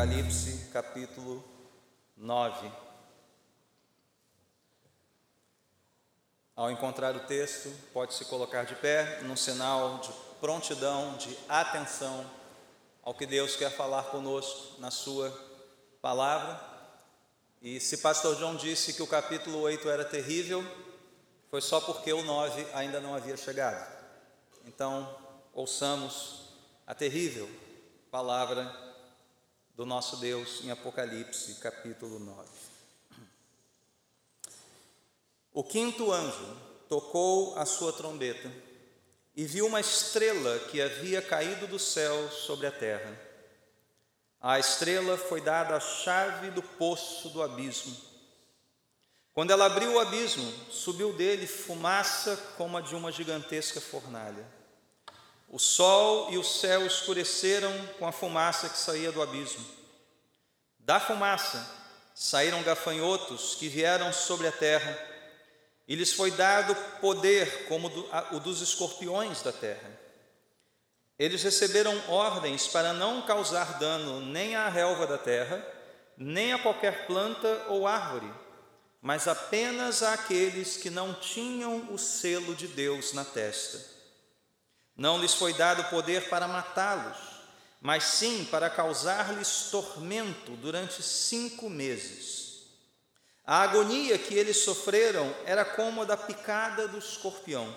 Apocalipse capítulo 9. Ao encontrar o texto, pode se colocar de pé num sinal de prontidão, de atenção ao que Deus quer falar conosco na Sua palavra. E se Pastor João disse que o capítulo 8 era terrível, foi só porque o 9 ainda não havia chegado. Então, ouçamos a terrível palavra do nosso Deus em Apocalipse, capítulo 9. O quinto anjo tocou a sua trombeta e viu uma estrela que havia caído do céu sobre a terra. A estrela foi dada a chave do poço do abismo. Quando ela abriu o abismo, subiu dele fumaça como a de uma gigantesca fornalha. O sol e o céu escureceram com a fumaça que saía do abismo. Da fumaça saíram gafanhotos que vieram sobre a terra, e lhes foi dado poder como o dos escorpiões da terra. Eles receberam ordens para não causar dano nem à relva da terra, nem a qualquer planta ou árvore, mas apenas àqueles que não tinham o selo de Deus na testa. Não lhes foi dado poder para matá-los, mas sim para causar-lhes tormento durante cinco meses. A agonia que eles sofreram era como a da picada do escorpião.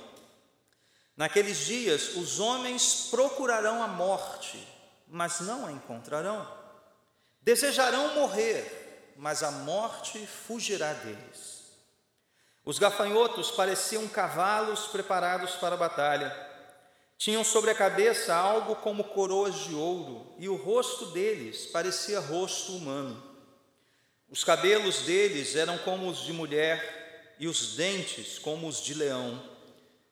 Naqueles dias, os homens procurarão a morte, mas não a encontrarão. Desejarão morrer, mas a morte fugirá deles. Os gafanhotos pareciam cavalos preparados para a batalha tinham sobre a cabeça algo como coroas de ouro, e o rosto deles parecia rosto humano. Os cabelos deles eram como os de mulher, e os dentes como os de leão.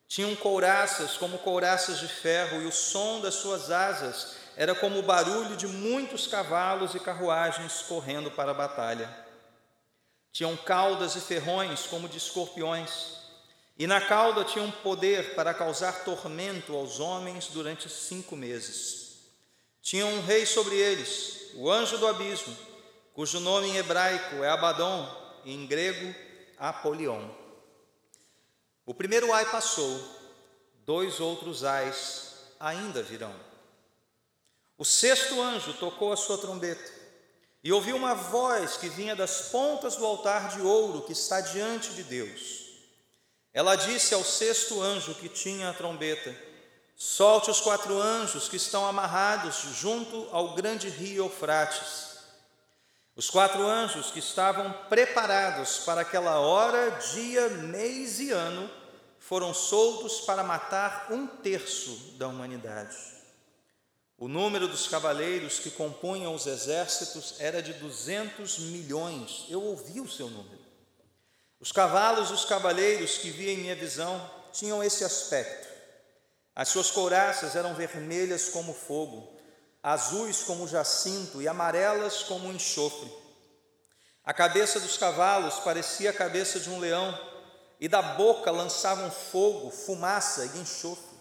Tinham couraças como couraças de ferro, e o som das suas asas era como o barulho de muitos cavalos e carruagens correndo para a batalha. Tinham caudas e ferrões como de escorpiões e na cauda tinham poder para causar tormento aos homens durante cinco meses. Tinham um rei sobre eles, o anjo do abismo, cujo nome em hebraico é Abaddon e em grego Apolion. O primeiro ai passou, dois outros ais ainda virão. O sexto anjo tocou a sua trombeta e ouviu uma voz que vinha das pontas do altar de ouro que está diante de Deus. Ela disse ao sexto anjo que tinha a trombeta: Solte os quatro anjos que estão amarrados junto ao grande rio Eufrates. Os quatro anjos que estavam preparados para aquela hora, dia, mês e ano, foram soltos para matar um terço da humanidade. O número dos cavaleiros que compunham os exércitos era de duzentos milhões. Eu ouvi o seu número. Os cavalos e os cavaleiros que vi em minha visão tinham esse aspecto. As suas couraças eram vermelhas como fogo, azuis como jacinto e amarelas como enxofre. A cabeça dos cavalos parecia a cabeça de um leão, e da boca lançavam fogo, fumaça e enxofre.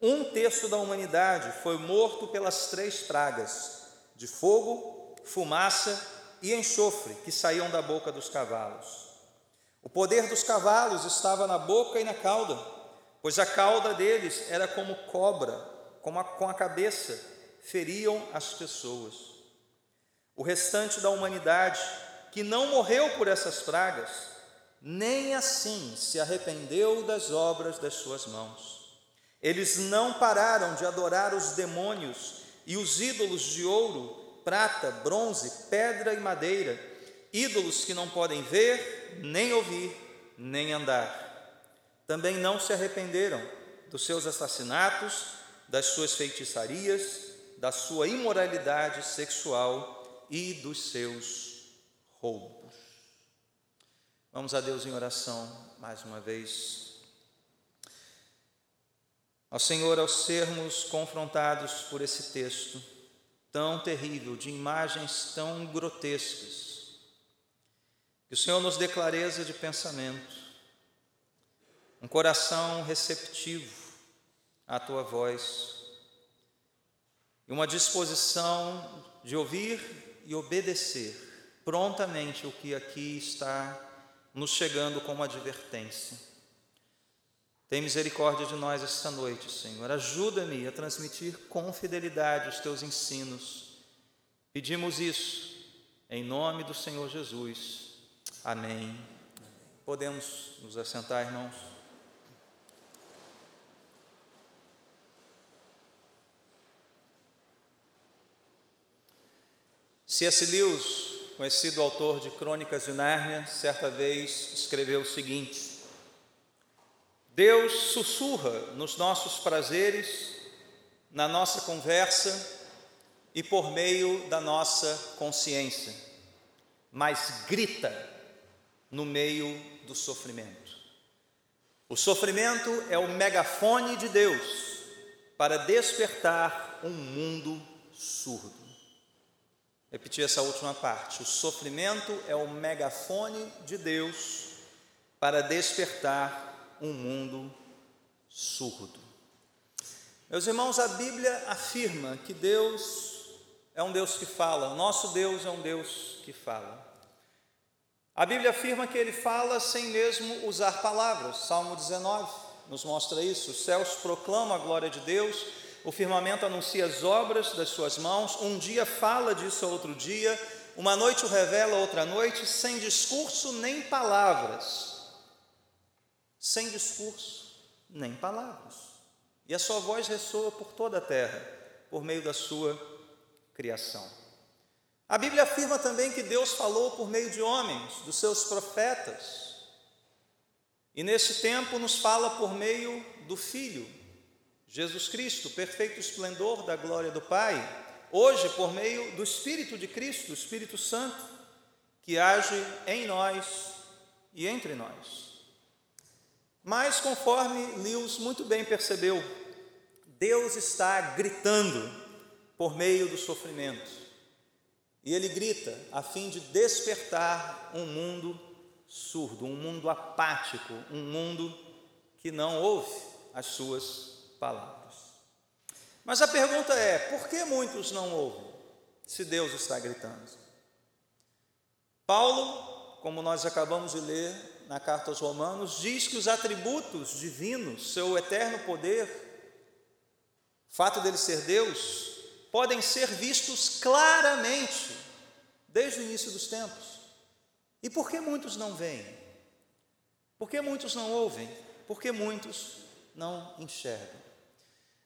Um terço da humanidade foi morto pelas três pragas de fogo, fumaça e enxofre que saíam da boca dos cavalos. O poder dos cavalos estava na boca e na cauda, pois a cauda deles era como cobra, como a, com a cabeça feriam as pessoas. O restante da humanidade, que não morreu por essas pragas, nem assim se arrependeu das obras das suas mãos. Eles não pararam de adorar os demônios e os ídolos de ouro, prata, bronze, pedra e madeira, ídolos que não podem ver, nem ouvir, nem andar. Também não se arrependeram dos seus assassinatos, das suas feitiçarias, da sua imoralidade sexual e dos seus roubos. Vamos a Deus em oração mais uma vez. Ao Senhor, ao sermos confrontados por esse texto tão terrível, de imagens tão grotescas, que o Senhor nos dê clareza de pensamento, um coração receptivo à tua voz. e uma disposição de ouvir e obedecer prontamente o que aqui está nos chegando como advertência. Tem misericórdia de nós esta noite, Senhor. Ajuda-me a transmitir com fidelidade os teus ensinos. Pedimos isso em nome do Senhor Jesus. Amém. Podemos nos assentar, irmãos. C.S. Lewis, conhecido autor de Crônicas de Nárnia, certa vez escreveu o seguinte: Deus sussurra nos nossos prazeres, na nossa conversa e por meio da nossa consciência, mas grita no meio do sofrimento. O sofrimento é o megafone de Deus para despertar um mundo surdo. Repetir essa última parte. O sofrimento é o megafone de Deus para despertar um mundo surdo. Meus irmãos, a Bíblia afirma que Deus é um Deus que fala, nosso Deus é um Deus que fala. A Bíblia afirma que ele fala sem mesmo usar palavras. Salmo 19 nos mostra isso. Os céus proclamam a glória de Deus o firmamento anuncia as obras das suas mãos, um dia fala disso a outro dia, uma noite o revela outra noite, sem discurso nem palavras. Sem discurso nem palavras. E a sua voz ressoa por toda a terra, por meio da sua criação. A Bíblia afirma também que Deus falou por meio de homens, dos seus profetas. E nesse tempo nos fala por meio do Filho, Jesus Cristo, perfeito esplendor da glória do Pai, hoje por meio do Espírito de Cristo, o Espírito Santo, que age em nós e entre nós. Mas, conforme Lewis muito bem percebeu, Deus está gritando por meio do sofrimento. E ele grita a fim de despertar um mundo surdo, um mundo apático, um mundo que não ouve as suas palavras. Mas a pergunta é: por que muitos não ouvem, se Deus está gritando? Paulo, como nós acabamos de ler na carta aos Romanos, diz que os atributos divinos, seu eterno poder, fato dele ser Deus, podem ser vistos claramente desde o início dos tempos. E por que muitos não veem? Por que muitos não ouvem? Por que muitos não enxergam?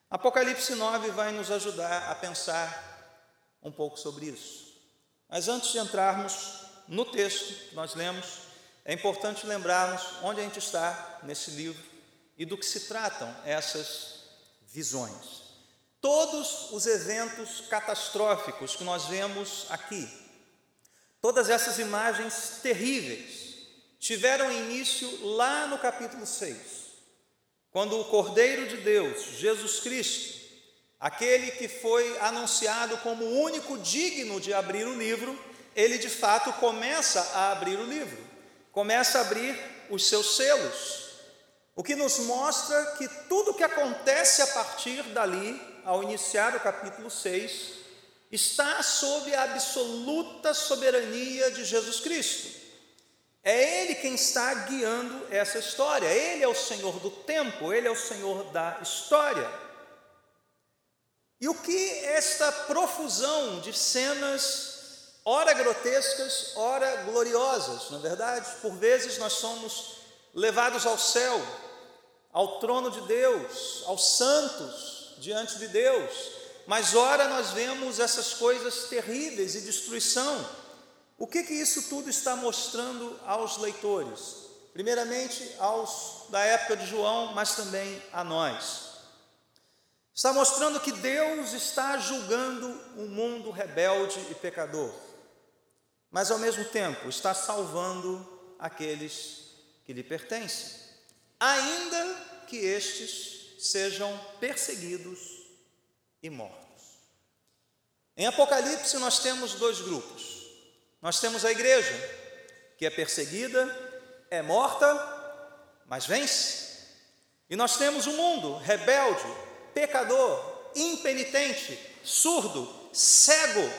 Apocalipse 9 vai nos ajudar a pensar um pouco sobre isso. Mas antes de entrarmos no texto que nós lemos, é importante lembrarmos onde a gente está nesse livro e do que se tratam essas visões. Todos os eventos catastróficos que nós vemos aqui, todas essas imagens terríveis, tiveram início lá no capítulo 6 quando o Cordeiro de Deus, Jesus Cristo, aquele que foi anunciado como o único digno de abrir o livro, ele de fato começa a abrir o livro, começa a abrir os seus selos, o que nos mostra que tudo que acontece a partir dali, ao iniciar o capítulo 6, está sob a absoluta soberania de Jesus Cristo. É Ele quem está guiando essa história. Ele é o Senhor do tempo, Ele é o Senhor da história. E o que esta profusão de cenas, ora grotescas, ora gloriosas, na é verdade? Por vezes nós somos levados ao céu, ao trono de Deus, aos santos diante de Deus, mas ora nós vemos essas coisas terríveis e destruição. O que, que isso tudo está mostrando aos leitores? Primeiramente, aos da época de João, mas também a nós. Está mostrando que Deus está julgando um mundo rebelde e pecador, mas ao mesmo tempo está salvando aqueles que lhe pertencem, ainda que estes sejam perseguidos e mortos. Em Apocalipse, nós temos dois grupos nós temos a igreja, que é perseguida, é morta, mas vence. E nós temos o mundo rebelde, pecador, impenitente, surdo, cego,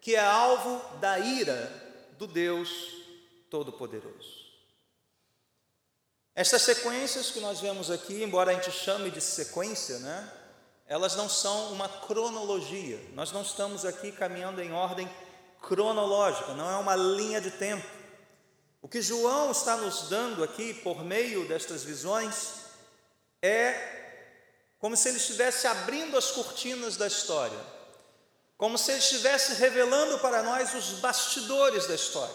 que é alvo da ira do Deus Todo-Poderoso. Estas sequências que nós vemos aqui, embora a gente chame de sequência, né, elas não são uma cronologia. Nós não estamos aqui caminhando em ordem cronológica, não é uma linha de tempo. O que João está nos dando aqui por meio destas visões é como se ele estivesse abrindo as cortinas da história, como se ele estivesse revelando para nós os bastidores da história,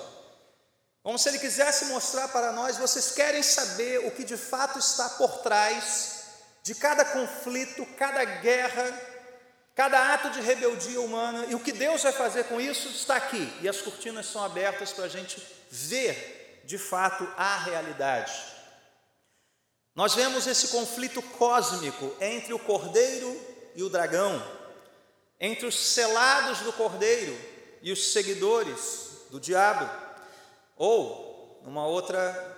como se ele quisesse mostrar para nós: vocês querem saber o que de fato está por trás de cada conflito, cada guerra, cada ato de rebeldia humana, e o que Deus vai fazer com isso está aqui, e as cortinas são abertas para a gente ver de fato a realidade. Nós vemos esse conflito cósmico entre o cordeiro e o dragão, entre os selados do cordeiro e os seguidores do diabo, ou, numa outra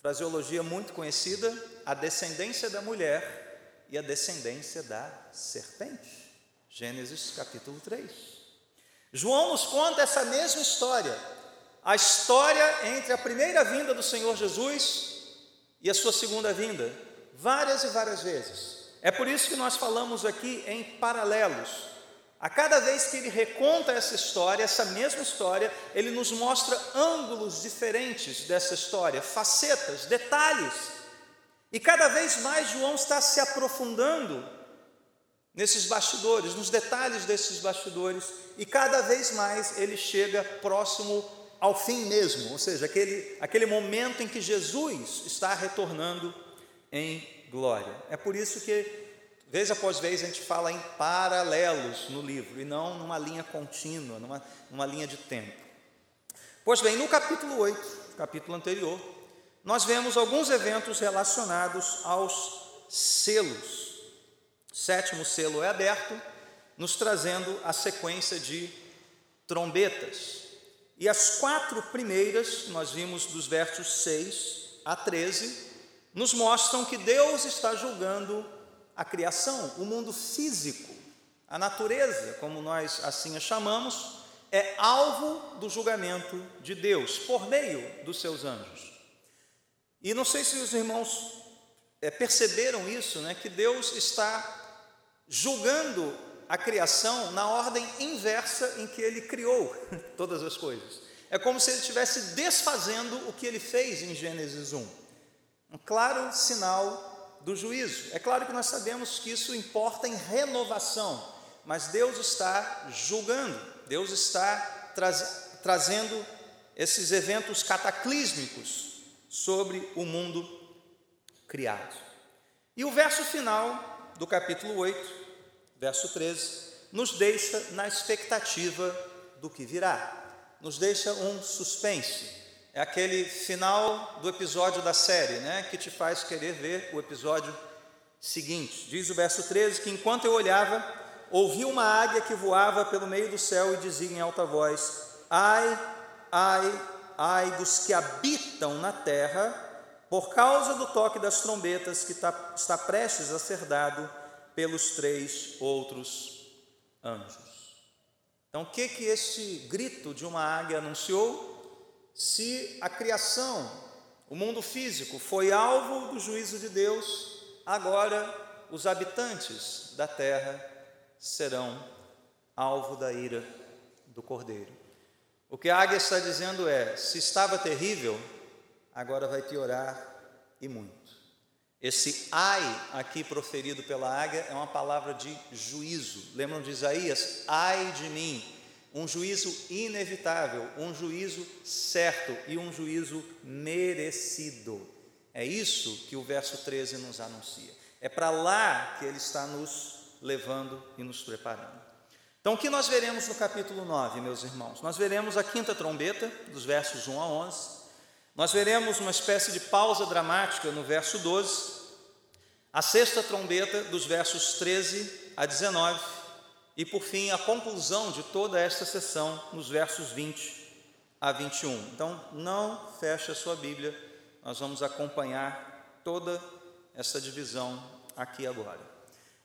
fraseologia muito conhecida, a descendência da mulher e a descendência da serpente. Gênesis capítulo 3. João nos conta essa mesma história, a história entre a primeira vinda do Senhor Jesus e a sua segunda vinda, várias e várias vezes. É por isso que nós falamos aqui em paralelos. A cada vez que ele reconta essa história, essa mesma história, ele nos mostra ângulos diferentes dessa história, facetas, detalhes. E cada vez mais João está se aprofundando nesses bastidores, nos detalhes desses bastidores, e cada vez mais ele chega próximo ao fim mesmo, ou seja, aquele, aquele momento em que Jesus está retornando em glória. É por isso que, vez após vez, a gente fala em paralelos no livro e não numa linha contínua, numa, numa linha de tempo. Pois bem, no capítulo 8, capítulo anterior, nós vemos alguns eventos relacionados aos selos. O sétimo selo é aberto, nos trazendo a sequência de trombetas. E as quatro primeiras, nós vimos dos versos 6 a 13, nos mostram que Deus está julgando a criação, o mundo físico, a natureza, como nós assim a chamamos, é alvo do julgamento de Deus por meio dos seus anjos. E não sei se os irmãos é, perceberam isso, né, que Deus está julgando a criação na ordem inversa em que ele criou todas as coisas. É como se ele estivesse desfazendo o que ele fez em Gênesis 1. Um claro sinal do juízo. É claro que nós sabemos que isso importa em renovação, mas Deus está julgando, Deus está trazendo esses eventos cataclísmicos sobre o mundo criado. E o verso final do capítulo 8 verso 13, nos deixa na expectativa do que virá, nos deixa um suspense. É aquele final do episódio da série, né, que te faz querer ver o episódio seguinte. Diz o verso 13 que enquanto eu olhava, ouvi uma águia que voava pelo meio do céu e dizia em alta voz: Ai, ai, ai dos que habitam na terra, por causa do toque das trombetas que está, está prestes a ser dado pelos três outros anjos. Então, o que que este grito de uma águia anunciou? Se a criação, o mundo físico, foi alvo do juízo de Deus, agora os habitantes da terra serão alvo da ira do Cordeiro. O que a águia está dizendo é: se estava terrível, agora vai piorar e muito. Esse ai aqui proferido pela águia é uma palavra de juízo. Lembram de Isaías? Ai de mim. Um juízo inevitável, um juízo certo e um juízo merecido. É isso que o verso 13 nos anuncia. É para lá que ele está nos levando e nos preparando. Então, o que nós veremos no capítulo 9, meus irmãos? Nós veremos a quinta trombeta, dos versos 1 a 11. Nós veremos uma espécie de pausa dramática no verso 12, a sexta trombeta dos versos 13 a 19 e, por fim, a conclusão de toda esta sessão nos versos 20 a 21. Então, não feche a sua Bíblia, nós vamos acompanhar toda essa divisão aqui agora.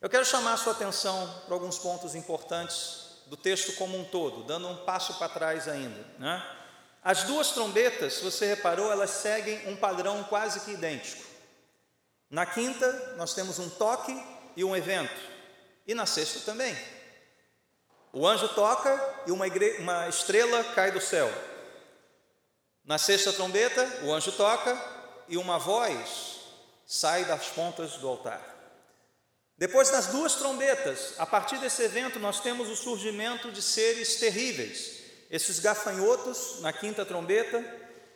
Eu quero chamar a sua atenção para alguns pontos importantes do texto como um todo, dando um passo para trás ainda. Né? As duas trombetas, se você reparou, elas seguem um padrão quase que idêntico. Na quinta, nós temos um toque e um evento, e na sexta também. O anjo toca e uma, igre... uma estrela cai do céu. Na sexta trombeta, o anjo toca e uma voz sai das pontas do altar. Depois das duas trombetas, a partir desse evento, nós temos o surgimento de seres terríveis, esses gafanhotos na quinta trombeta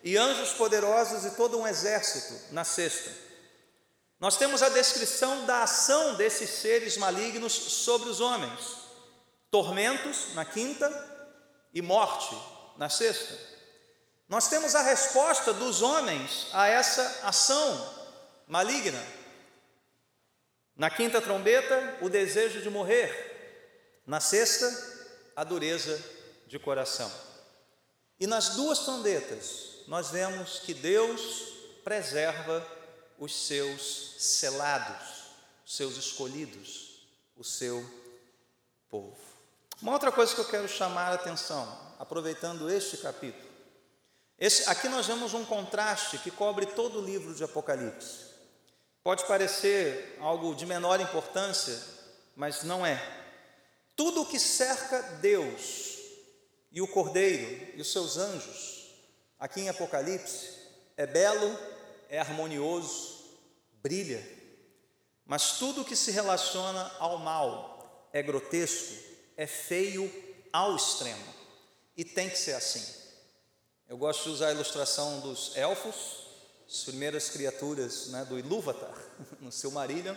e anjos poderosos e todo um exército na sexta. Nós temos a descrição da ação desses seres malignos sobre os homens: tormentos na quinta e morte na sexta. Nós temos a resposta dos homens a essa ação maligna. Na quinta trombeta, o desejo de morrer. Na sexta, a dureza de coração. E nas duas trombetas, nós vemos que Deus preserva os seus selados, os seus escolhidos, o seu povo. Uma outra coisa que eu quero chamar a atenção, aproveitando este capítulo. Esse, aqui nós vemos um contraste que cobre todo o livro de Apocalipse. Pode parecer algo de menor importância, mas não é. Tudo o que cerca Deus e o Cordeiro e os seus anjos, aqui em Apocalipse, é belo, é harmonioso, brilha. Mas tudo o que se relaciona ao mal é grotesco, é feio ao extremo. E tem que ser assim. Eu gosto de usar a ilustração dos elfos, as primeiras criaturas né, do Ilúvatar, no Silmarillion,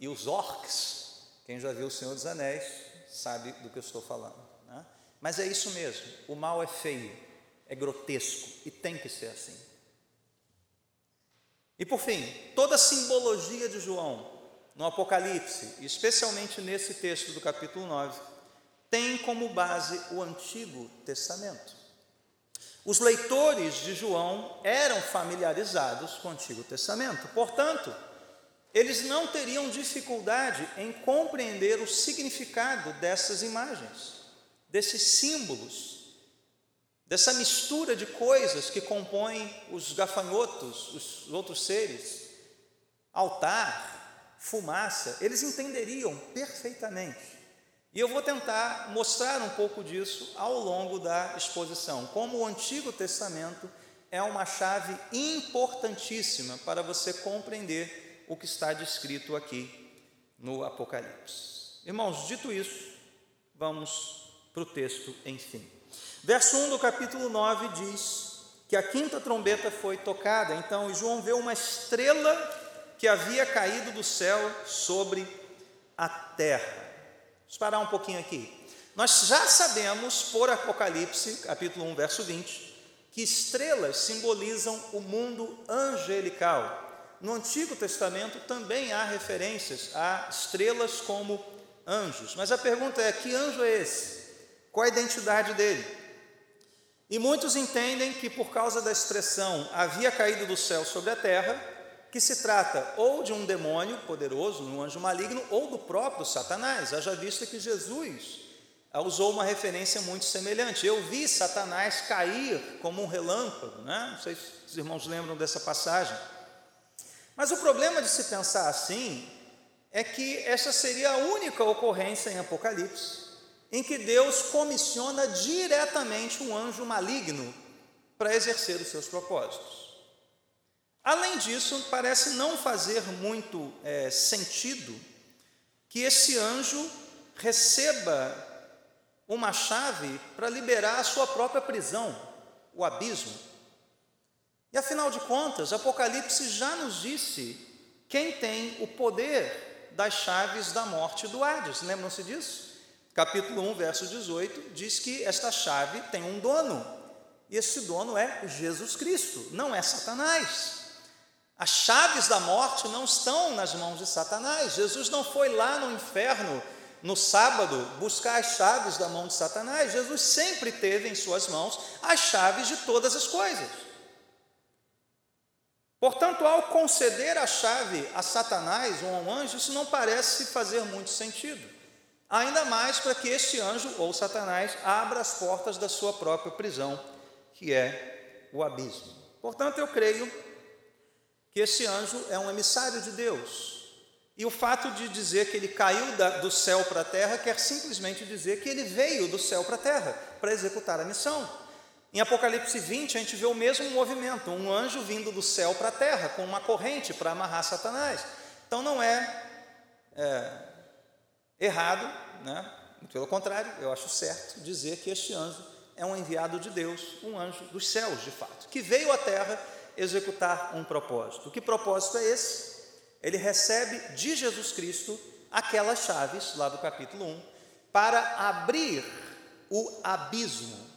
e os orcs. Quem já viu O Senhor dos Anéis sabe do que eu estou falando. Né? Mas é isso mesmo, o mal é feio, é grotesco e tem que ser assim. E por fim, toda a simbologia de João no Apocalipse, especialmente nesse texto do capítulo 9, tem como base o Antigo Testamento. Os leitores de João eram familiarizados com o Antigo Testamento, portanto, eles não teriam dificuldade em compreender o significado dessas imagens, desses símbolos, dessa mistura de coisas que compõem os gafanhotos, os outros seres, altar, fumaça, eles entenderiam perfeitamente. E eu vou tentar mostrar um pouco disso ao longo da exposição, como o Antigo Testamento é uma chave importantíssima para você compreender o que está descrito aqui no Apocalipse. Irmãos, dito isso, vamos para o texto, enfim. Verso 1 do capítulo 9 diz que a quinta trombeta foi tocada, então João vê uma estrela que havia caído do céu sobre a terra. Vamos parar um pouquinho aqui. Nós já sabemos, por Apocalipse, capítulo 1, verso 20, que estrelas simbolizam o mundo angelical. No Antigo Testamento também há referências a estrelas como anjos. Mas a pergunta é: que anjo é esse? Qual a identidade dele? E muitos entendem que por causa da expressão havia caído do céu sobre a terra, que se trata ou de um demônio poderoso, um anjo maligno, ou do próprio Satanás. Haja vista que Jesus usou uma referência muito semelhante. Eu vi Satanás cair como um relâmpago, né? não sei se os irmãos lembram dessa passagem. Mas o problema de se pensar assim é que essa seria a única ocorrência em Apocalipse em que Deus comissiona diretamente um anjo maligno para exercer os seus propósitos. Além disso, parece não fazer muito é, sentido que esse anjo receba uma chave para liberar a sua própria prisão, o abismo. E afinal de contas, Apocalipse já nos disse quem tem o poder das chaves da morte do Hades. Lembram-se disso? Capítulo 1, verso 18, diz que esta chave tem um dono, e esse dono é Jesus Cristo, não é Satanás. As chaves da morte não estão nas mãos de Satanás. Jesus não foi lá no inferno no sábado buscar as chaves da mão de Satanás. Jesus sempre teve em suas mãos as chaves de todas as coisas. Portanto, ao conceder a chave a Satanás ou a um anjo, isso não parece fazer muito sentido. Ainda mais para que este anjo ou Satanás abra as portas da sua própria prisão, que é o abismo. Portanto, eu creio que esse anjo é um emissário de Deus. E o fato de dizer que ele caiu da, do céu para a terra quer simplesmente dizer que ele veio do céu para a terra para executar a missão. Em Apocalipse 20, a gente vê o mesmo movimento, um anjo vindo do céu para a terra, com uma corrente para amarrar Satanás. Então não é, é errado, né? pelo contrário, eu acho certo dizer que este anjo é um enviado de Deus, um anjo dos céus, de fato, que veio à terra executar um propósito. Que propósito é esse? Ele recebe de Jesus Cristo aquelas chaves, lá do capítulo 1, para abrir o abismo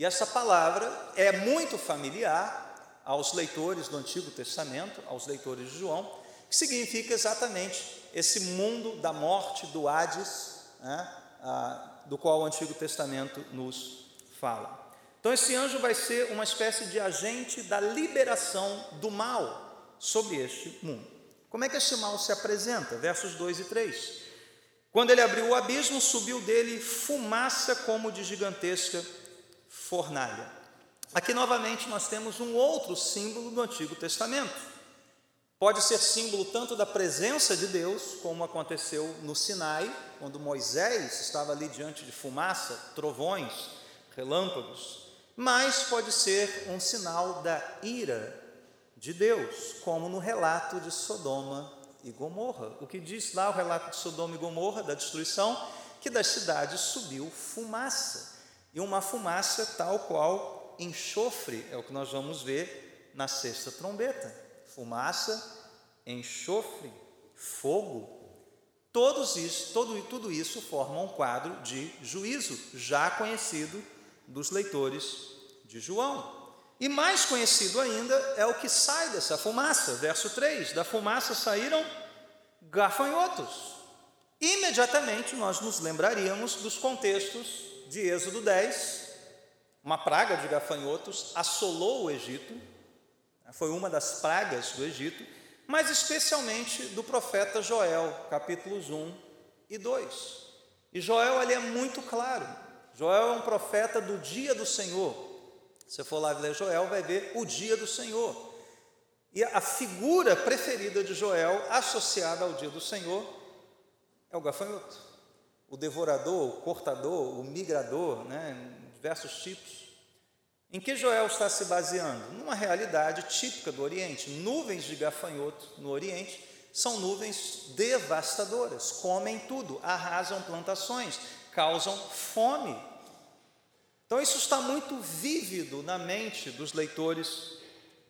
e essa palavra é muito familiar aos leitores do Antigo Testamento, aos leitores de João, que significa exatamente esse mundo da morte, do Hades, né, do qual o Antigo Testamento nos fala. Então, esse anjo vai ser uma espécie de agente da liberação do mal sobre este mundo. Como é que esse mal se apresenta? Versos 2 e 3. Quando ele abriu o abismo, subiu dele fumaça como de gigantesca fornalha. Aqui novamente nós temos um outro símbolo do Antigo Testamento. Pode ser símbolo tanto da presença de Deus, como aconteceu no Sinai, quando Moisés estava ali diante de fumaça, trovões, relâmpagos, mas pode ser um sinal da ira de Deus, como no relato de Sodoma e Gomorra. O que diz lá o relato de Sodoma e Gomorra, da destruição, que das cidades subiu fumaça e uma fumaça tal qual enxofre, é o que nós vamos ver na sexta trombeta. Fumaça, enxofre, fogo, todos isso, todo, tudo isso forma um quadro de juízo, já conhecido dos leitores de João. E mais conhecido ainda é o que sai dessa fumaça, verso 3: da fumaça saíram gafanhotos. Imediatamente nós nos lembraríamos dos contextos de Êxodo 10, uma praga de gafanhotos assolou o Egito, foi uma das pragas do Egito, mas especialmente do profeta Joel, capítulos 1 e 2. E Joel ali é muito claro. Joel é um profeta do dia do Senhor. Se você for lá ler Joel, vai ver o dia do Senhor. E a figura preferida de Joel, associada ao dia do Senhor, é o gafanhoto o devorador, o cortador, o migrador, né, diversos tipos. Em que Joel está se baseando? Numa realidade típica do Oriente. Nuvens de gafanhoto no Oriente são nuvens devastadoras, comem tudo, arrasam plantações, causam fome. Então, isso está muito vívido na mente dos leitores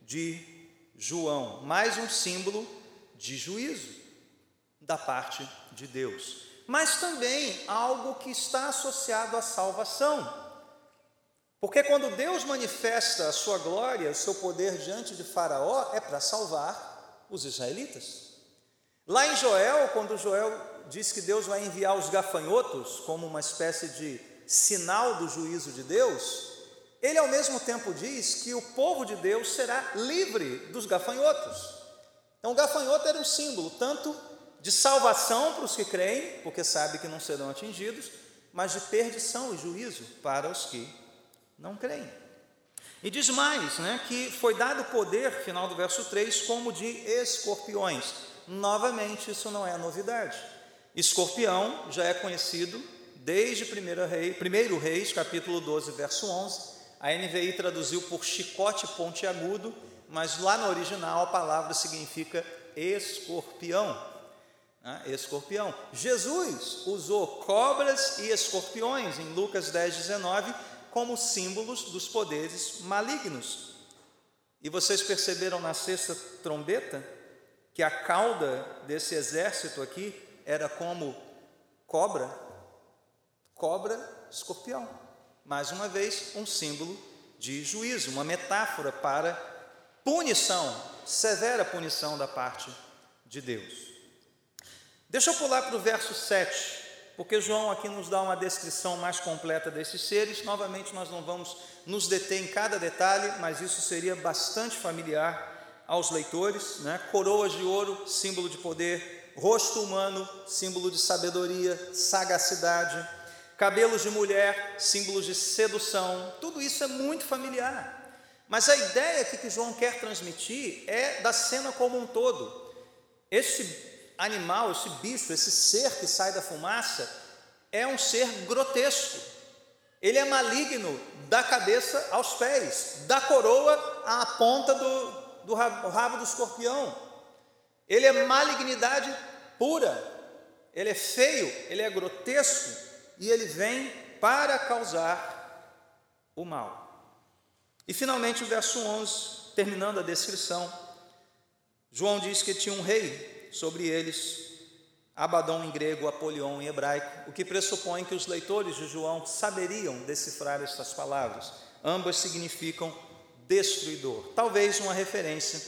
de João, mais um símbolo de juízo da parte de Deus mas também algo que está associado à salvação. Porque quando Deus manifesta a sua glória, o seu poder diante de Faraó, é para salvar os israelitas. Lá em Joel, quando Joel diz que Deus vai enviar os gafanhotos como uma espécie de sinal do juízo de Deus, ele ao mesmo tempo diz que o povo de Deus será livre dos gafanhotos. Então, o gafanhoto era um símbolo tanto de salvação para os que creem, porque sabe que não serão atingidos, mas de perdição e juízo para os que não creem. E diz mais, né, que foi dado poder, final do verso 3, como de escorpiões. Novamente, isso não é novidade. Escorpião já é conhecido desde 1 Rei, 1 Reis, capítulo 12, verso 11. A NVI traduziu por chicote pontiagudo, mas lá no original a palavra significa escorpião né, escorpião. Jesus usou cobras e escorpiões em Lucas 10, 19 como símbolos dos poderes malignos. E vocês perceberam na sexta trombeta que a cauda desse exército aqui era como cobra, cobra, escorpião. Mais uma vez, um símbolo de juízo, uma metáfora para punição, severa punição da parte de Deus. Deixa eu pular para o verso 7, porque João aqui nos dá uma descrição mais completa desses seres. Novamente, nós não vamos nos deter em cada detalhe, mas isso seria bastante familiar aos leitores, né? coroas de ouro, símbolo de poder, rosto humano, símbolo de sabedoria, sagacidade, cabelos de mulher, símbolos de sedução, tudo isso é muito familiar. Mas a ideia que João quer transmitir é da cena como um todo. Esse animal, esse bicho, esse ser que sai da fumaça, é um ser grotesco. Ele é maligno da cabeça aos pés, da coroa à ponta do, do rabo do escorpião. Ele é malignidade pura. Ele é feio, ele é grotesco e ele vem para causar o mal. E finalmente o verso 11, terminando a descrição, João diz que tinha um rei sobre eles, Abaddon em grego, Apolion em hebraico, o que pressupõe que os leitores de João saberiam decifrar estas palavras. Ambas significam destruidor, talvez uma referência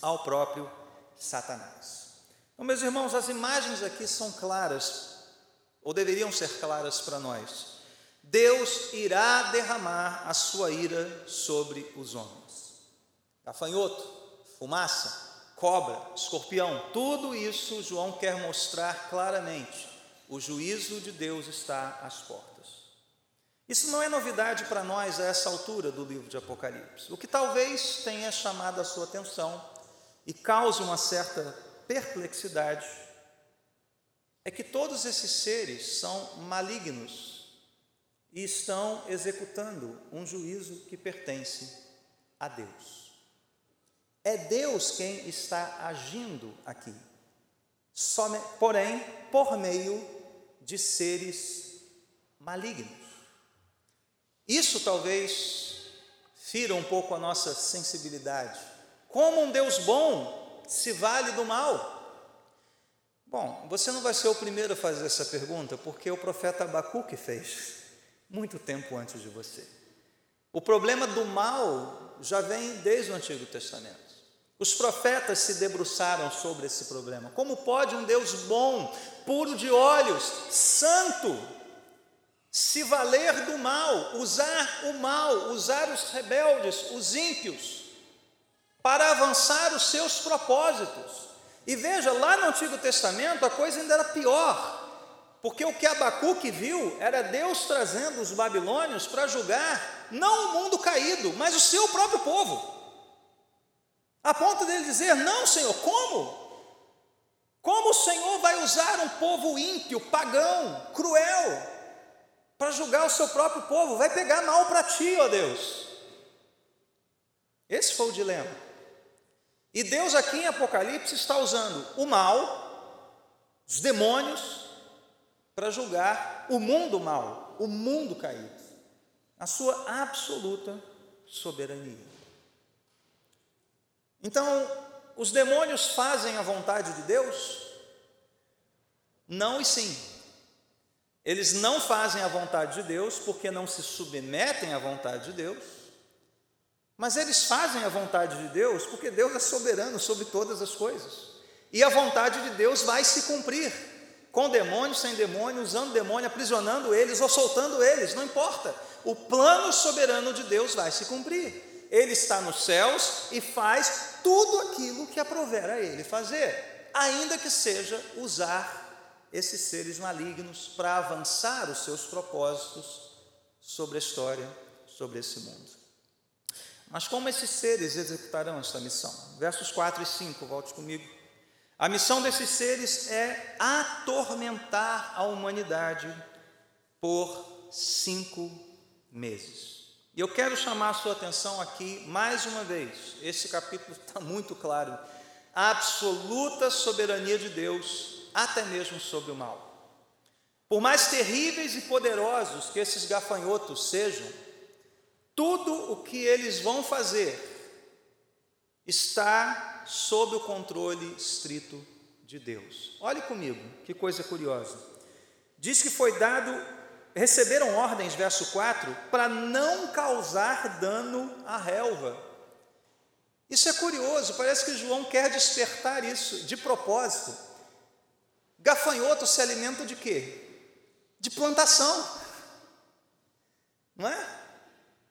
ao próprio Satanás. Então, meus irmãos, as imagens aqui são claras, ou deveriam ser claras para nós. Deus irá derramar a sua ira sobre os homens. Gafanhoto, fumaça, cobra, escorpião, tudo isso João quer mostrar claramente. O juízo de Deus está às portas. Isso não é novidade para nós a essa altura do livro de Apocalipse. O que talvez tenha chamado a sua atenção e cause uma certa perplexidade é que todos esses seres são malignos e estão executando um juízo que pertence a Deus. É Deus quem está agindo aqui, porém por meio de seres malignos. Isso talvez fira um pouco a nossa sensibilidade. Como um Deus bom se vale do mal? Bom, você não vai ser o primeiro a fazer essa pergunta, porque o profeta Abacuque fez muito tempo antes de você. O problema do mal já vem desde o Antigo Testamento. Os profetas se debruçaram sobre esse problema. Como pode um Deus bom, puro de olhos, santo, se valer do mal, usar o mal, usar os rebeldes, os ímpios, para avançar os seus propósitos? E veja, lá no Antigo Testamento a coisa ainda era pior, porque o que Abacuque viu era Deus trazendo os babilônios para julgar não o mundo caído, mas o seu próprio povo. A ponto dele dizer: Não, Senhor, como? Como o Senhor vai usar um povo ímpio, pagão, cruel, para julgar o seu próprio povo? Vai pegar mal para ti, ó Deus. Esse foi o dilema. E Deus aqui em Apocalipse está usando o mal, os demônios, para julgar o mundo mal, o mundo caído, a sua absoluta soberania. Então, os demônios fazem a vontade de Deus? Não e sim. Eles não fazem a vontade de Deus porque não se submetem à vontade de Deus, mas eles fazem a vontade de Deus porque Deus é soberano sobre todas as coisas. E a vontade de Deus vai se cumprir, com demônio, sem demônio, usando demônio, aprisionando eles ou soltando eles, não importa. O plano soberano de Deus vai se cumprir. Ele está nos céus e faz tudo aquilo que aprover a ele fazer, ainda que seja usar esses seres malignos para avançar os seus propósitos sobre a história, sobre esse mundo. Mas como esses seres executarão esta missão? Versos 4 e 5, volte comigo. A missão desses seres é atormentar a humanidade por cinco meses. E eu quero chamar a sua atenção aqui mais uma vez, esse capítulo está muito claro. A absoluta soberania de Deus, até mesmo sobre o mal. Por mais terríveis e poderosos que esses gafanhotos sejam, tudo o que eles vão fazer está sob o controle estrito de Deus. Olhe comigo, que coisa curiosa. Diz que foi dado receberam ordens, verso 4, para não causar dano à relva. Isso é curioso, parece que João quer despertar isso de propósito. Gafanhoto se alimenta de quê? De plantação. Não é?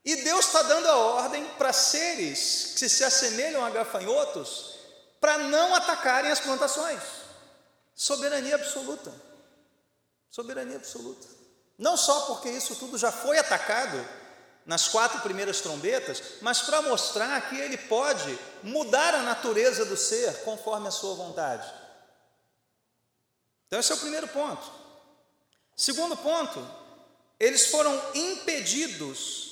E Deus está dando a ordem para seres que se assemelham a gafanhotos para não atacarem as plantações. Soberania absoluta. Soberania absoluta. Não só porque isso tudo já foi atacado nas quatro primeiras trombetas, mas para mostrar que ele pode mudar a natureza do ser conforme a sua vontade. Então, esse é o primeiro ponto. Segundo ponto, eles foram impedidos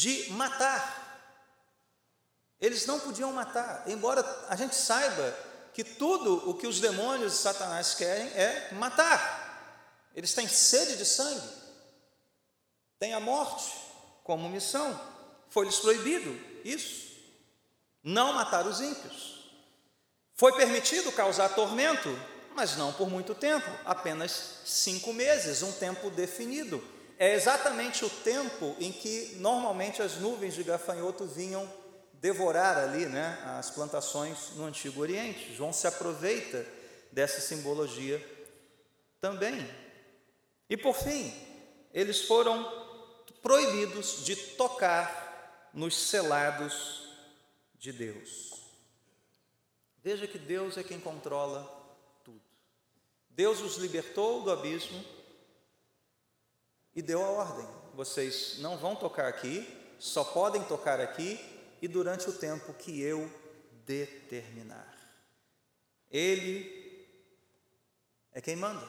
de matar. Eles não podiam matar, embora a gente saiba que tudo o que os demônios e Satanás querem é matar. Eles têm sede de sangue, têm a morte como missão. Foi-lhes proibido isso. Não matar os ímpios. Foi permitido causar tormento mas não por muito tempo, apenas cinco meses, um tempo definido. É exatamente o tempo em que normalmente as nuvens de gafanhoto vinham devorar ali né, as plantações no Antigo Oriente. João se aproveita dessa simbologia também. E por fim, eles foram proibidos de tocar nos selados de Deus. Veja que Deus é quem controla Deus os libertou do abismo e deu a ordem: vocês não vão tocar aqui, só podem tocar aqui e durante o tempo que eu determinar. Ele é quem manda.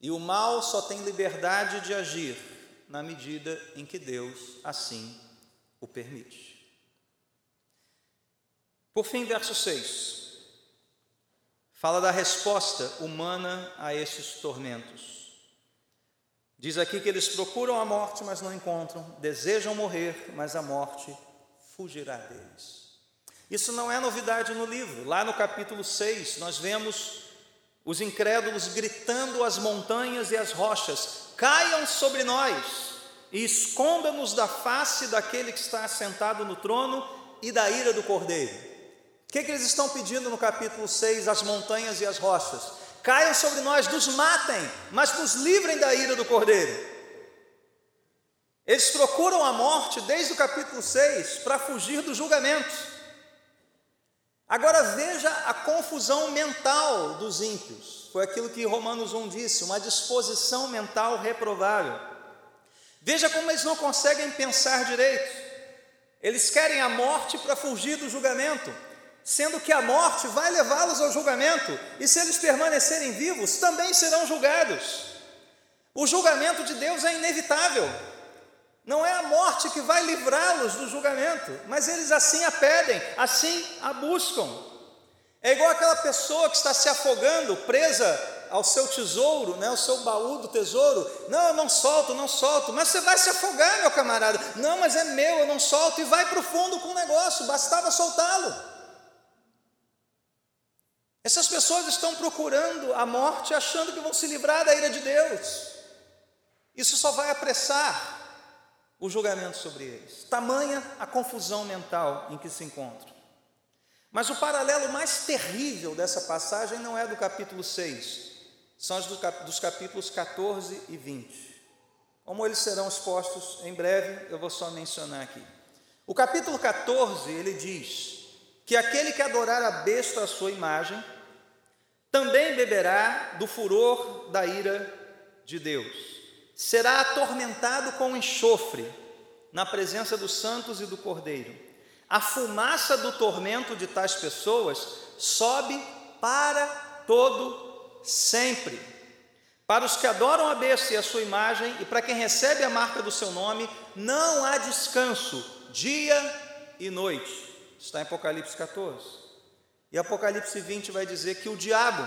E o mal só tem liberdade de agir na medida em que Deus assim o permite. Por fim, verso 6 fala da resposta humana a esses tormentos. Diz aqui que eles procuram a morte, mas não encontram, desejam morrer, mas a morte fugirá deles. Isso não é novidade no livro. Lá no capítulo 6, nós vemos os incrédulos gritando às montanhas e às rochas: caiam sobre nós e esconda-nos da face daquele que está assentado no trono e da ira do cordeiro. O que, que eles estão pedindo no capítulo 6, as montanhas e as rochas? Caiam sobre nós, nos matem, mas nos livrem da ira do cordeiro. Eles procuram a morte desde o capítulo 6 para fugir do julgamento. Agora veja a confusão mental dos ímpios. Foi aquilo que Romanos 1 disse, uma disposição mental reprovável. Veja como eles não conseguem pensar direito. Eles querem a morte para fugir do julgamento sendo que a morte vai levá-los ao julgamento, e se eles permanecerem vivos, também serão julgados. O julgamento de Deus é inevitável. Não é a morte que vai livrá-los do julgamento, mas eles assim a pedem, assim a buscam. É igual aquela pessoa que está se afogando, presa ao seu tesouro, né, ao seu baú do tesouro. Não, eu não solto, não solto. Mas você vai se afogar, meu camarada. Não, mas é meu, eu não solto. E vai para o fundo com o negócio, bastava soltá-lo. Essas pessoas estão procurando a morte achando que vão se livrar da ira de Deus. Isso só vai apressar o julgamento sobre eles. Tamanha a confusão mental em que se encontram. Mas o paralelo mais terrível dessa passagem não é do capítulo 6, são os dos capítulos 14 e 20. Como eles serão expostos em breve, eu vou só mencionar aqui. O capítulo 14, ele diz: que aquele que adorar a besta à sua imagem também beberá do furor da ira de Deus. Será atormentado com enxofre na presença dos santos e do Cordeiro. A fumaça do tormento de tais pessoas sobe para todo sempre. Para os que adoram a besta e a sua imagem, e para quem recebe a marca do seu nome, não há descanso, dia e noite. Está em Apocalipse 14. E Apocalipse 20 vai dizer que o diabo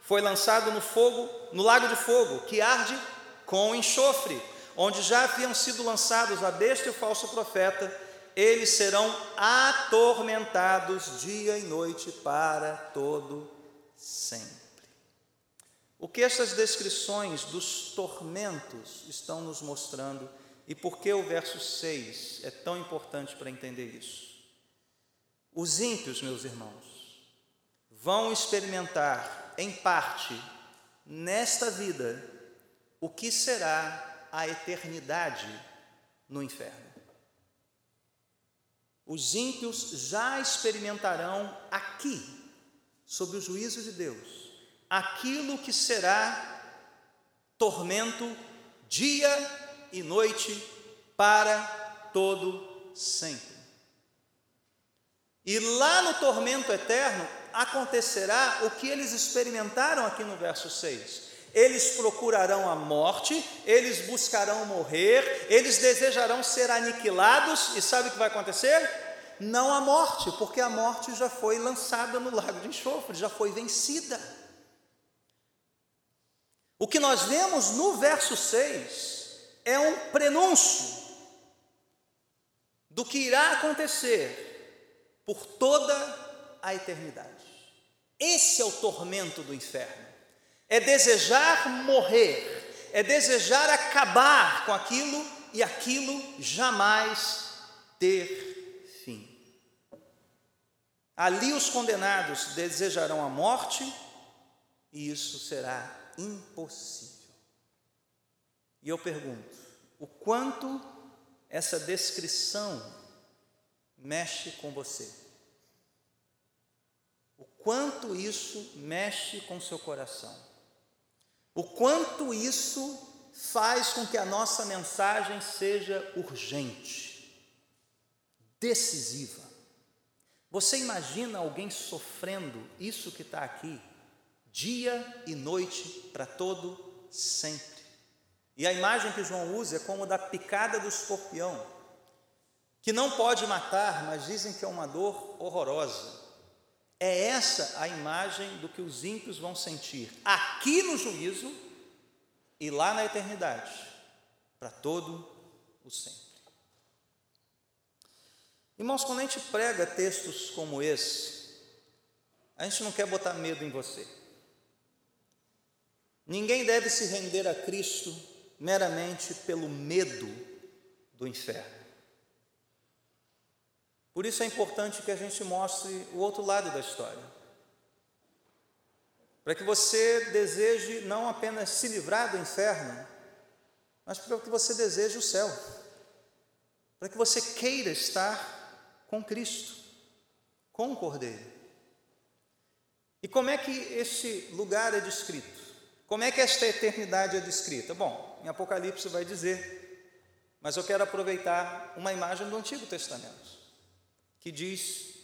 foi lançado no fogo, no lago de fogo, que arde com enxofre, onde já haviam sido lançados a besta e o falso profeta, eles serão atormentados dia e noite para todo sempre. O que essas descrições dos tormentos estão nos mostrando e por que o verso 6 é tão importante para entender isso? Os ímpios, meus irmãos, vão experimentar, em parte, nesta vida, o que será a eternidade no inferno. Os ímpios já experimentarão aqui, sob o juízo de Deus, aquilo que será tormento dia e noite para todo sempre. E lá no tormento eterno acontecerá o que eles experimentaram aqui no verso 6 eles procurarão a morte, eles buscarão morrer, eles desejarão ser aniquilados, e sabe o que vai acontecer? Não a morte, porque a morte já foi lançada no lago de enxofre, já foi vencida. O que nós vemos no verso 6 é um prenúncio do que irá acontecer por toda a eternidade. Esse é o tormento do inferno é desejar morrer, é desejar acabar com aquilo e aquilo jamais ter fim. Ali os condenados desejarão a morte e isso será impossível. E eu pergunto: o quanto essa descrição mexe com você? O quanto isso mexe com seu coração? O quanto isso faz com que a nossa mensagem seja urgente, decisiva. Você imagina alguém sofrendo isso que está aqui, dia e noite, para todo sempre. E a imagem que João usa é como da picada do escorpião, que não pode matar, mas dizem que é uma dor horrorosa. É essa a imagem do que os ímpios vão sentir aqui no juízo e lá na eternidade, para todo o sempre. Irmãos, quando a gente prega textos como esse, a gente não quer botar medo em você. Ninguém deve se render a Cristo meramente pelo medo do inferno. Por isso é importante que a gente mostre o outro lado da história. Para que você deseje não apenas se livrar do inferno, mas para que você deseje o céu. Para que você queira estar com Cristo, com o Cordeiro. E como é que este lugar é descrito? Como é que esta eternidade é descrita? Bom, em Apocalipse vai dizer, mas eu quero aproveitar uma imagem do Antigo Testamento que diz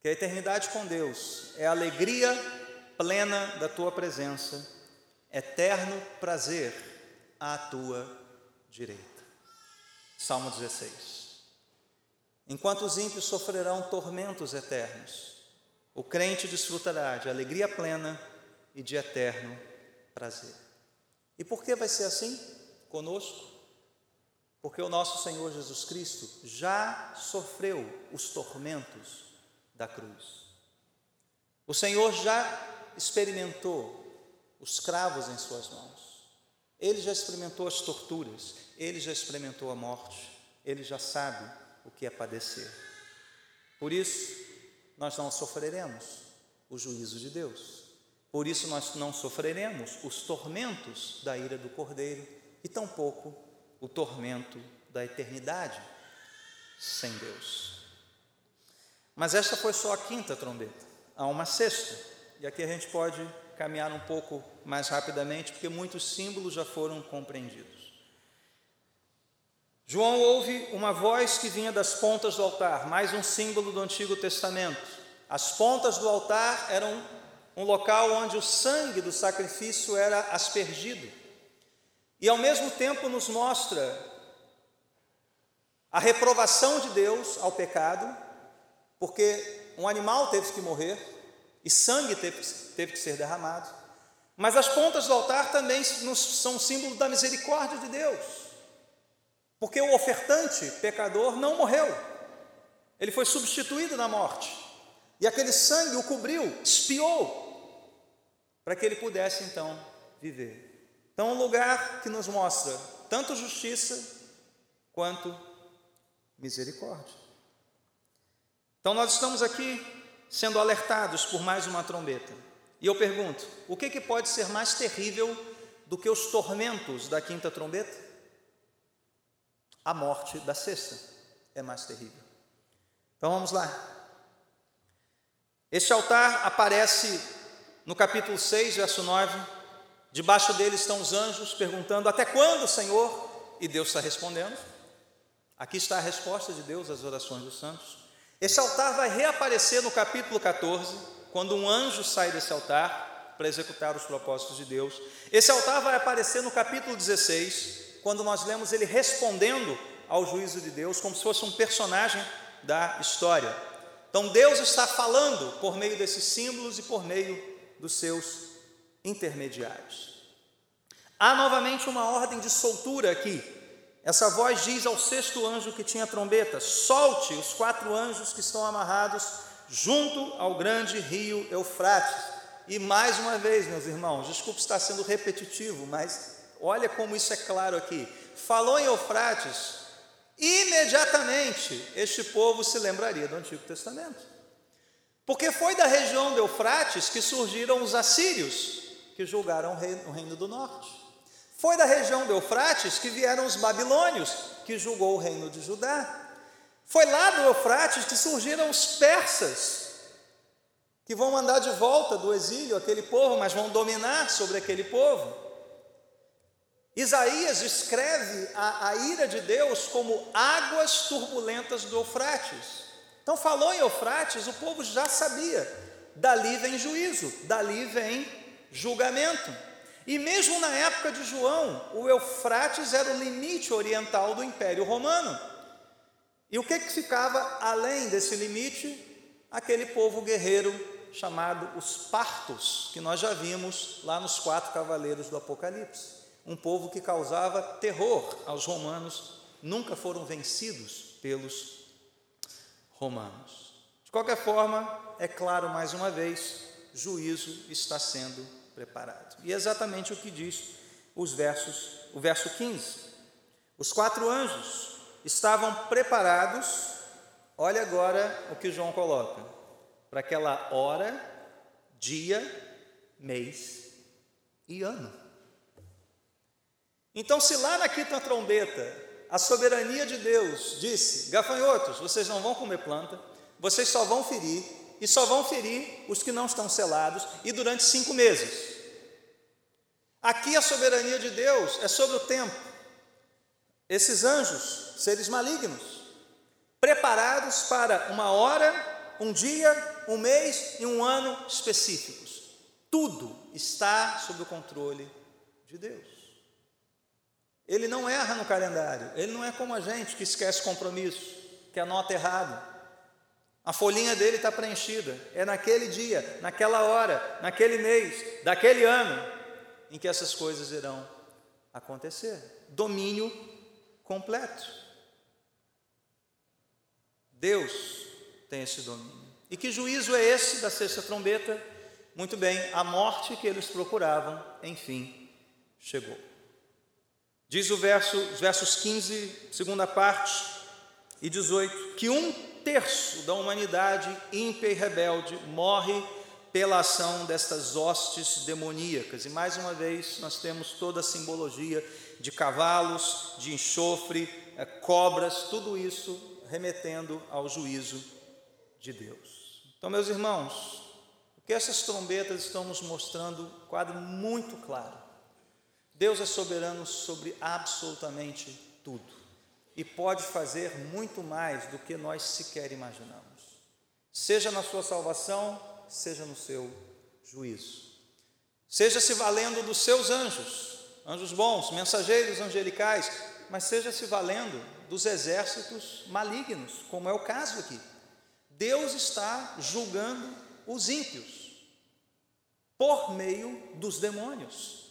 que a eternidade com Deus é a alegria plena da tua presença, eterno prazer à tua direita. Salmo 16. Enquanto os ímpios sofrerão tormentos eternos, o crente desfrutará de alegria plena e de eterno prazer. E por que vai ser assim conosco? Porque o nosso Senhor Jesus Cristo já sofreu os tormentos da cruz. O Senhor já experimentou os cravos em suas mãos. Ele já experimentou as torturas, ele já experimentou a morte, ele já sabe o que é padecer. Por isso, nós não sofreremos o juízo de Deus. Por isso, nós não sofreremos os tormentos da ira do Cordeiro e tampouco o tormento da eternidade sem Deus. Mas esta foi só a quinta trombeta, há uma sexta, e aqui a gente pode caminhar um pouco mais rapidamente, porque muitos símbolos já foram compreendidos. João ouve uma voz que vinha das pontas do altar, mais um símbolo do Antigo Testamento. As pontas do altar eram um local onde o sangue do sacrifício era aspergido. E ao mesmo tempo nos mostra a reprovação de Deus ao pecado, porque um animal teve que morrer e sangue teve, teve que ser derramado, mas as pontas do altar também são símbolo da misericórdia de Deus, porque o ofertante pecador não morreu, ele foi substituído na morte, e aquele sangue o cobriu, espiou, para que ele pudesse então viver. Então, um lugar que nos mostra tanto justiça quanto misericórdia. Então, nós estamos aqui sendo alertados por mais uma trombeta. E eu pergunto: o que, que pode ser mais terrível do que os tormentos da quinta trombeta? A morte da sexta é mais terrível. Então vamos lá. Este altar aparece no capítulo 6, verso 9. Debaixo dele estão os anjos perguntando: Até quando, Senhor? E Deus está respondendo. Aqui está a resposta de Deus às orações dos santos. Esse altar vai reaparecer no capítulo 14, quando um anjo sai desse altar para executar os propósitos de Deus. Esse altar vai aparecer no capítulo 16, quando nós lemos ele respondendo ao juízo de Deus, como se fosse um personagem da história. Então Deus está falando por meio desses símbolos e por meio dos seus intermediários. Há novamente uma ordem de soltura aqui. Essa voz diz ao sexto anjo que tinha trombeta: solte os quatro anjos que estão amarrados junto ao grande rio Eufrates. E mais uma vez, meus irmãos, desculpe estar sendo repetitivo, mas olha como isso é claro aqui. Falou em Eufrates, imediatamente este povo se lembraria do Antigo Testamento. Porque foi da região de Eufrates que surgiram os assírios, que julgaram o reino do norte. Foi da região de Eufrates que vieram os babilônios, que julgou o reino de Judá. Foi lá do Eufrates que surgiram os persas, que vão mandar de volta do exílio aquele povo, mas vão dominar sobre aquele povo. Isaías escreve a, a ira de Deus como águas turbulentas do Eufrates. Então, falou em Eufrates, o povo já sabia. Dali vem juízo, dali vem julgamento. E mesmo na época de João, o Eufrates era o limite oriental do Império Romano. E o que, que ficava além desse limite? Aquele povo guerreiro chamado os Partos, que nós já vimos lá nos quatro cavaleiros do Apocalipse um povo que causava terror aos romanos, nunca foram vencidos pelos romanos. De qualquer forma, é claro mais uma vez, juízo está sendo preparado. E é exatamente o que diz os versos, o verso 15. Os quatro anjos estavam preparados, olha agora o que João coloca, para aquela hora, dia, mês e ano. Então, se lá na quinta trombeta a soberania de Deus disse: gafanhotos, vocês não vão comer planta, vocês só vão ferir, e só vão ferir os que não estão selados, e durante cinco meses. Aqui a soberania de Deus é sobre o tempo. Esses anjos, seres malignos, preparados para uma hora, um dia, um mês e um ano específicos. Tudo está sob o controle de Deus. Ele não erra no calendário, ele não é como a gente que esquece compromisso, que anota errado. A folhinha dele está preenchida, é naquele dia, naquela hora, naquele mês, daquele ano, em que essas coisas irão acontecer. Domínio completo. Deus tem esse domínio. E que juízo é esse da sexta trombeta? Muito bem, a morte que eles procuravam, enfim, chegou. Diz o verso, os versos 15, segunda parte, e 18, que um terço da humanidade ímpia e rebelde morre pela ação destas hostes demoníacas. E mais uma vez nós temos toda a simbologia de cavalos, de enxofre, é, cobras, tudo isso remetendo ao juízo de Deus. Então, meus irmãos, o que essas trombetas estão nos mostrando, quadro muito claro Deus é soberano sobre absolutamente tudo e pode fazer muito mais do que nós sequer imaginamos, seja na sua salvação, seja no seu juízo. Seja se valendo dos seus anjos, anjos bons, mensageiros angelicais, mas seja se valendo dos exércitos malignos, como é o caso aqui. Deus está julgando os ímpios por meio dos demônios.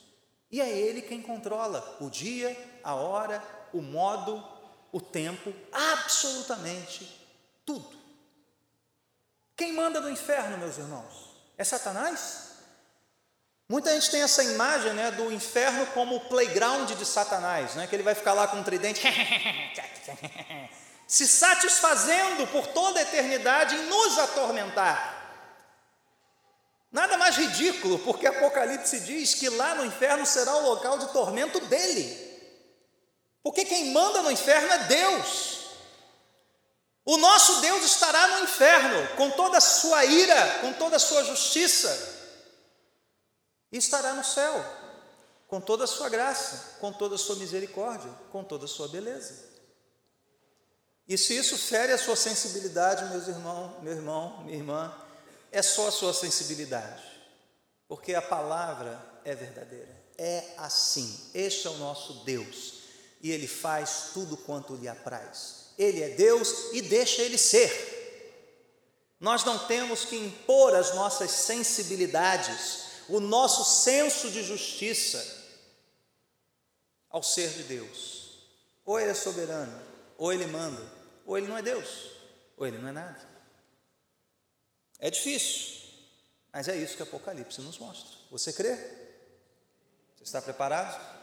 E é Ele quem controla o dia, a hora, o modo, o tempo, absolutamente tudo. Quem manda no inferno, meus irmãos? É Satanás? Muita gente tem essa imagem né, do inferno como o playground de Satanás, né, que ele vai ficar lá com um tridente, se satisfazendo por toda a eternidade em nos atormentar. Nada mais ridículo, porque Apocalipse diz que lá no inferno será o local de tormento dele. Porque quem manda no inferno é Deus. O nosso Deus estará no inferno com toda a sua ira, com toda a sua justiça, e estará no céu com toda a sua graça, com toda a sua misericórdia, com toda a sua beleza. E se isso fere a sua sensibilidade, meus irmãos, meu irmão, minha irmã, é só a sua sensibilidade, porque a palavra é verdadeira. É assim. Este é o nosso Deus, e ele faz tudo quanto lhe apraz. Ele é Deus e deixa ele ser. Nós não temos que impor as nossas sensibilidades, o nosso senso de justiça ao ser de Deus. Ou ele é soberano, ou ele manda, ou ele não é Deus, ou ele não é nada. É difícil, mas é isso que Apocalipse nos mostra. Você crê? Você está preparado?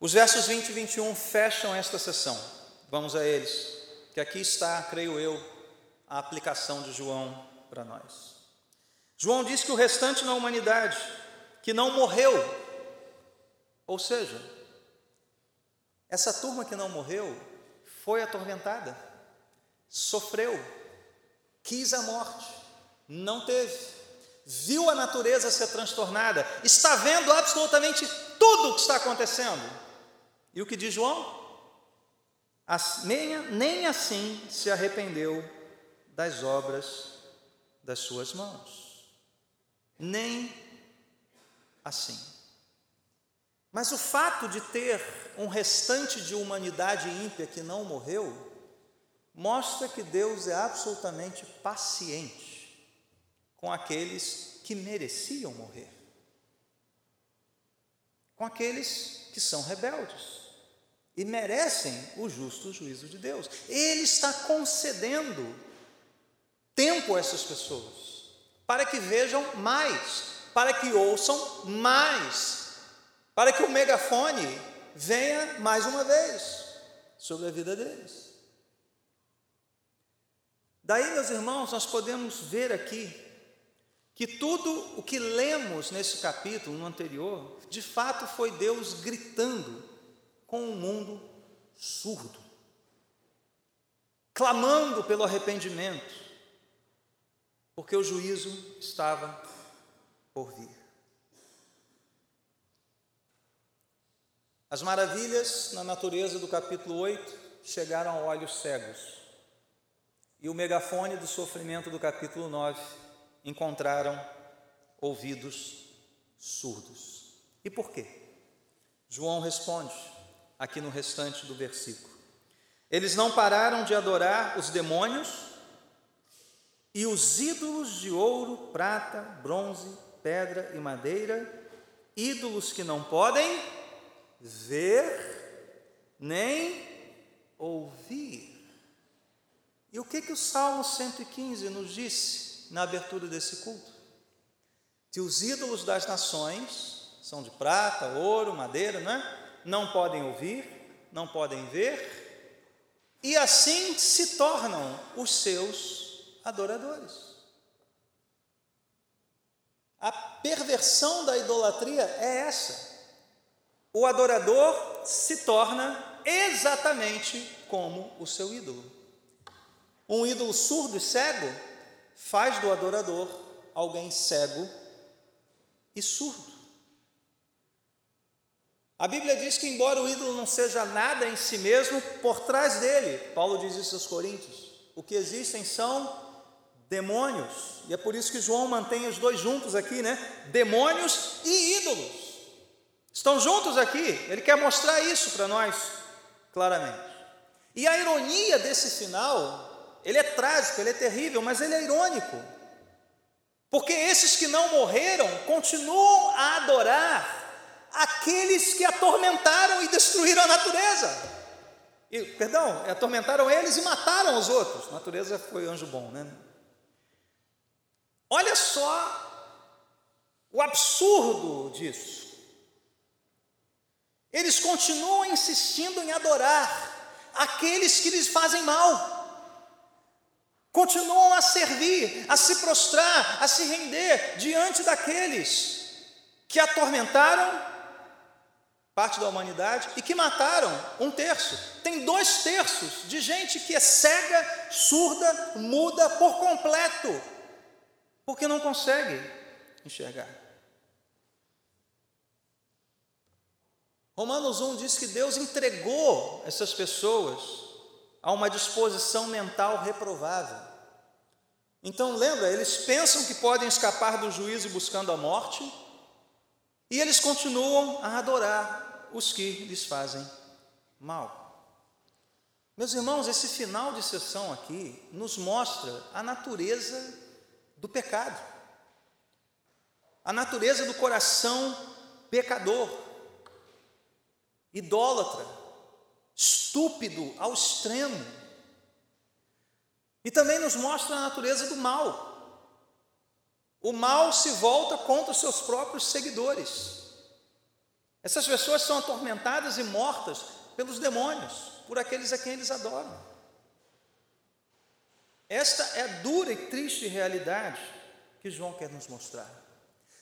Os versos 20 e 21 fecham esta sessão. Vamos a eles, que aqui está, creio eu, a aplicação de João para nós. João diz que o restante da humanidade que não morreu ou seja, essa turma que não morreu foi atormentada, sofreu, quis a morte, não teve, viu a natureza ser transtornada, está vendo absolutamente tudo o que está acontecendo. E o que diz João? Nem, nem assim se arrependeu das obras das suas mãos. Nem assim. Mas o fato de ter um restante de humanidade ímpia que não morreu, mostra que Deus é absolutamente paciente com aqueles que mereciam morrer, com aqueles que são rebeldes e merecem o justo juízo de Deus. Ele está concedendo tempo a essas pessoas, para que vejam mais, para que ouçam mais, para que o megafone venha mais uma vez sobre a vida deles. Daí, meus irmãos, nós podemos ver aqui que tudo o que lemos nesse capítulo, no anterior, de fato foi Deus gritando com um mundo surdo, clamando pelo arrependimento, porque o juízo estava por vir. As maravilhas na natureza do capítulo 8 chegaram a olhos cegos. E o megafone do sofrimento do capítulo 9 encontraram ouvidos surdos. E por quê? João responde aqui no restante do versículo. Eles não pararam de adorar os demônios e os ídolos de ouro, prata, bronze, pedra e madeira, ídolos que não podem ver nem ouvir. E o que que o Salmo 115 nos disse na abertura desse culto? Que os ídolos das nações são de prata, ouro, madeira, não é? Não podem ouvir, não podem ver, e assim se tornam os seus adoradores. A perversão da idolatria é essa o adorador se torna exatamente como o seu ídolo. Um ídolo surdo e cego faz do adorador alguém cego e surdo. A Bíblia diz que, embora o ídolo não seja nada em si mesmo, por trás dele, Paulo diz isso aos Coríntios, o que existem são demônios, e é por isso que João mantém os dois juntos aqui, né? Demônios e ídolos. Estão juntos aqui, ele quer mostrar isso para nós claramente. E a ironia desse final, ele é trágico, ele é terrível, mas ele é irônico. Porque esses que não morreram continuam a adorar aqueles que atormentaram e destruíram a natureza. E, perdão, atormentaram eles e mataram os outros. Natureza foi anjo bom, né? Olha só o absurdo disso. Eles continuam insistindo em adorar aqueles que lhes fazem mal. Continuam a servir, a se prostrar, a se render diante daqueles que atormentaram parte da humanidade, e que mataram um terço. Tem dois terços de gente que é cega, surda, muda por completo, porque não consegue enxergar. Romanos 1 diz que Deus entregou essas pessoas a uma disposição mental reprovável. Então, lembra, eles pensam que podem escapar do juízo buscando a morte, e eles continuam a adorar os que lhes fazem mal. Meus irmãos, esse final de sessão aqui nos mostra a natureza do pecado, a natureza do coração pecador, idólatra, estúpido ao extremo. E também nos mostra a natureza do mal. O mal se volta contra os seus próprios seguidores. Essas pessoas são atormentadas e mortas pelos demônios, por aqueles a quem eles adoram. Esta é a dura e triste realidade que João quer nos mostrar.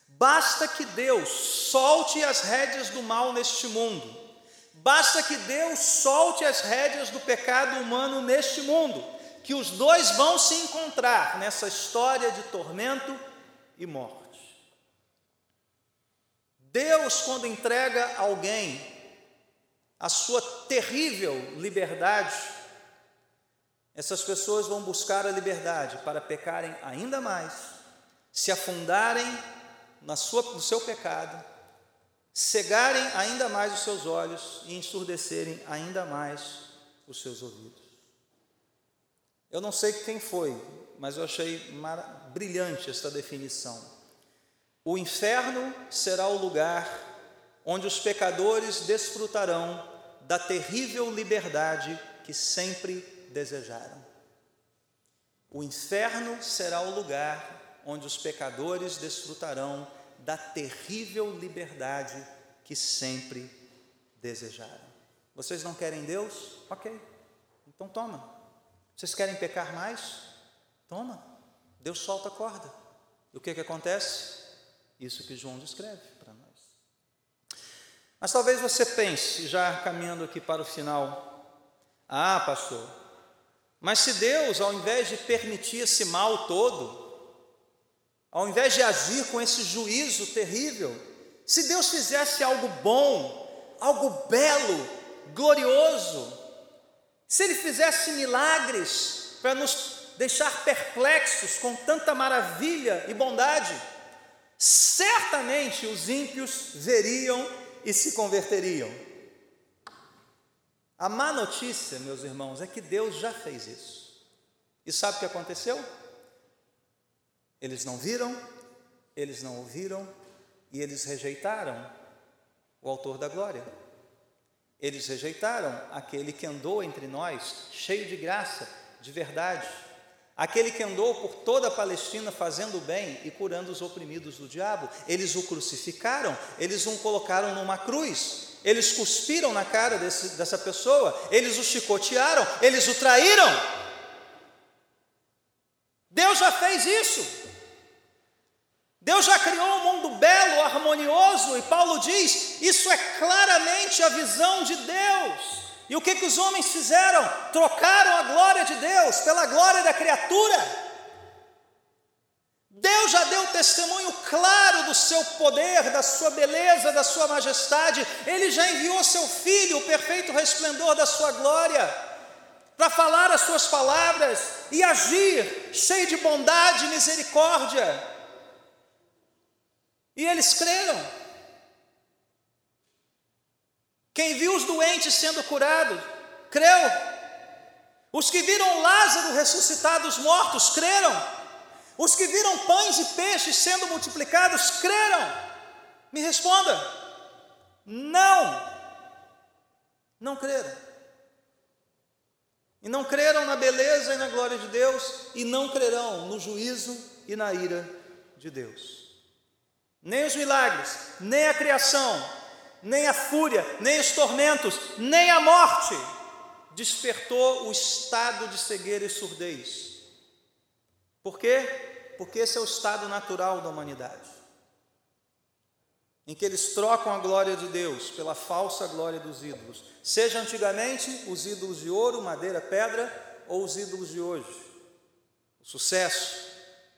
Basta que Deus solte as rédeas do mal neste mundo. Basta que Deus solte as rédeas do pecado humano neste mundo, que os dois vão se encontrar nessa história de tormento e morte. Deus, quando entrega alguém a sua terrível liberdade, essas pessoas vão buscar a liberdade para pecarem ainda mais, se afundarem na sua, no seu pecado, cegarem ainda mais os seus olhos e ensurdecerem ainda mais os seus ouvidos. Eu não sei quem foi, mas eu achei brilhante esta definição. O inferno será o lugar onde os pecadores desfrutarão da terrível liberdade que sempre desejaram. O inferno será o lugar onde os pecadores desfrutarão da terrível liberdade que sempre desejaram. Vocês não querem Deus? Ok, então toma. Vocês querem pecar mais? Toma, Deus solta a corda. E o que, que acontece? Isso que João descreve para nós. Mas talvez você pense, já caminhando aqui para o final, ah, pastor, mas se Deus, ao invés de permitir esse mal todo, ao invés de agir com esse juízo terrível, se Deus fizesse algo bom, algo belo, glorioso, se Ele fizesse milagres para nos deixar perplexos com tanta maravilha e bondade, certamente os ímpios veriam e se converteriam. A má notícia, meus irmãos, é que Deus já fez isso. E sabe o que aconteceu? Eles não viram, eles não ouviram e eles rejeitaram o Autor da glória. Eles rejeitaram aquele que andou entre nós, cheio de graça, de verdade, aquele que andou por toda a Palestina fazendo bem e curando os oprimidos do diabo. Eles o crucificaram, eles o colocaram numa cruz, eles cuspiram na cara desse, dessa pessoa, eles o chicotearam, eles o traíram. Deus já fez isso. Deus já criou um mundo belo, harmonioso, e Paulo diz: isso é claramente a visão de Deus. E o que, que os homens fizeram? Trocaram a glória de Deus pela glória da criatura. Deus já deu testemunho claro do seu poder, da sua beleza, da sua majestade. Ele já enviou seu filho, o perfeito resplendor da sua glória, para falar as suas palavras e agir cheio de bondade e misericórdia. E eles creram. Quem viu os doentes sendo curados, creu. Os que viram Lázaro ressuscitar dos mortos, creram. Os que viram pães e peixes sendo multiplicados, creram. Me responda: não. Não creram. E não creram na beleza e na glória de Deus, e não crerão no juízo e na ira de Deus. Nem os milagres, nem a criação, nem a fúria, nem os tormentos, nem a morte despertou o estado de cegueira e surdez. Por quê? Porque esse é o estado natural da humanidade. em que eles trocam a glória de Deus pela falsa glória dos ídolos, seja antigamente os ídolos de ouro, madeira, pedra ou os ídolos de hoje. O sucesso,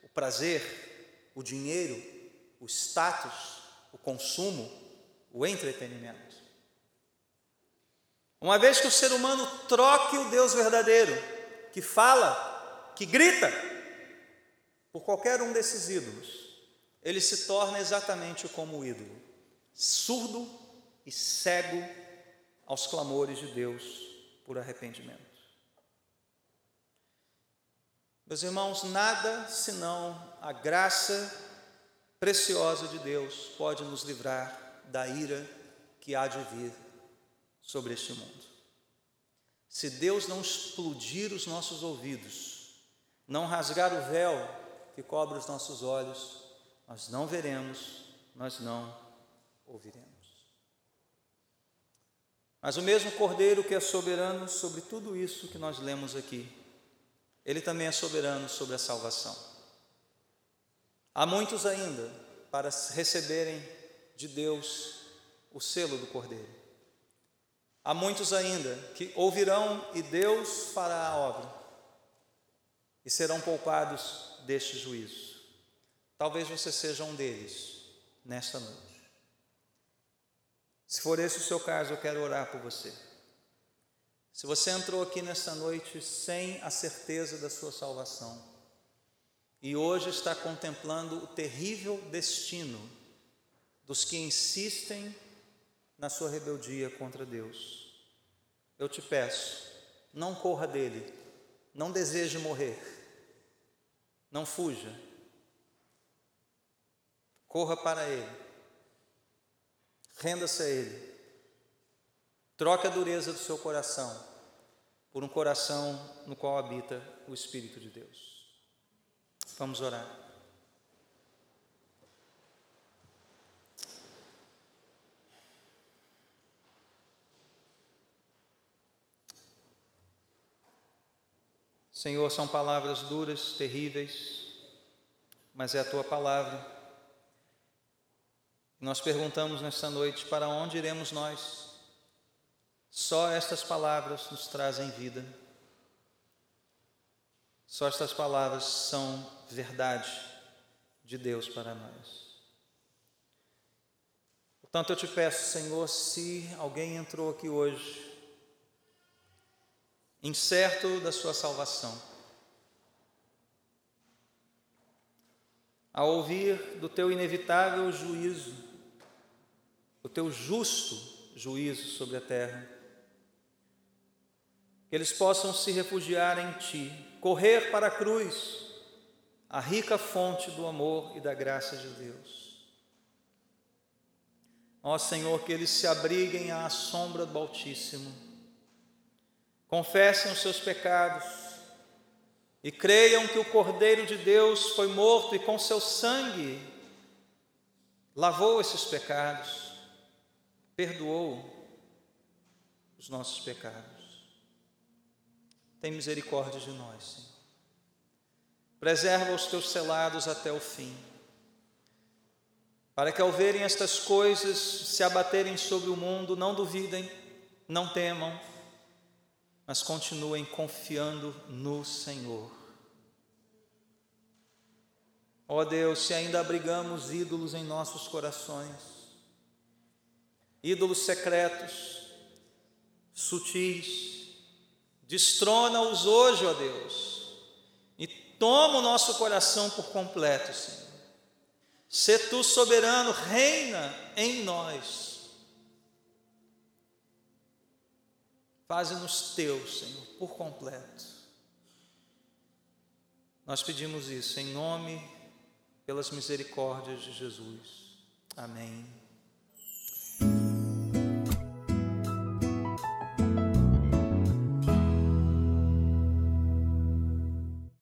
o prazer, o dinheiro, o status, o consumo, o entretenimento. Uma vez que o ser humano troque o Deus verdadeiro, que fala, que grita, por qualquer um desses ídolos, ele se torna exatamente como o ídolo, surdo e cego aos clamores de Deus por arrependimento. Meus irmãos, nada senão a graça preciosa de Deus pode nos livrar da ira que há de vir sobre este mundo. Se Deus não explodir os nossos ouvidos, não rasgar o véu que cobre os nossos olhos, nós não veremos, nós não ouviremos. Mas o mesmo Cordeiro que é soberano sobre tudo isso que nós lemos aqui, ele também é soberano sobre a salvação. Há muitos ainda para receberem de Deus o selo do Cordeiro. Há muitos ainda que ouvirão e Deus fará a obra e serão poupados deste juízo. Talvez você seja um deles nesta noite. Se for esse o seu caso, eu quero orar por você. Se você entrou aqui nesta noite sem a certeza da sua salvação e hoje está contemplando o terrível destino dos que insistem na sua rebeldia contra Deus, eu te peço, não corra dele, não deseje morrer, não fuja, Corra para Ele. Renda-se a Ele. Troque a dureza do seu coração por um coração no qual habita o Espírito de Deus. Vamos orar. Senhor, são palavras duras, terríveis, mas é a tua palavra nós perguntamos nesta noite: para onde iremos nós? Só estas palavras nos trazem vida. Só estas palavras são verdade de Deus para nós. Portanto, eu te peço, Senhor, se alguém entrou aqui hoje, incerto da sua salvação, ao ouvir do teu inevitável juízo, o teu justo juízo sobre a terra. Que eles possam se refugiar em ti, correr para a cruz, a rica fonte do amor e da graça de Deus. Ó Senhor, que eles se abriguem à sombra do Altíssimo, confessem os seus pecados e creiam que o Cordeiro de Deus foi morto e com seu sangue lavou esses pecados perdoou os nossos pecados. Tem misericórdia de nós, Senhor. Preserva os teus selados até o fim, para que ao verem estas coisas se abaterem sobre o mundo, não duvidem, não temam, mas continuem confiando no Senhor. Ó oh Deus, se ainda abrigamos ídolos em nossos corações, ídolos secretos, sutis. Destrona-os hoje, ó Deus, e toma o nosso coração por completo, Senhor. Se tu soberano, reina em nós. Faze nos teus, Senhor, por completo. Nós pedimos isso em nome, pelas misericórdias de Jesus. Amém.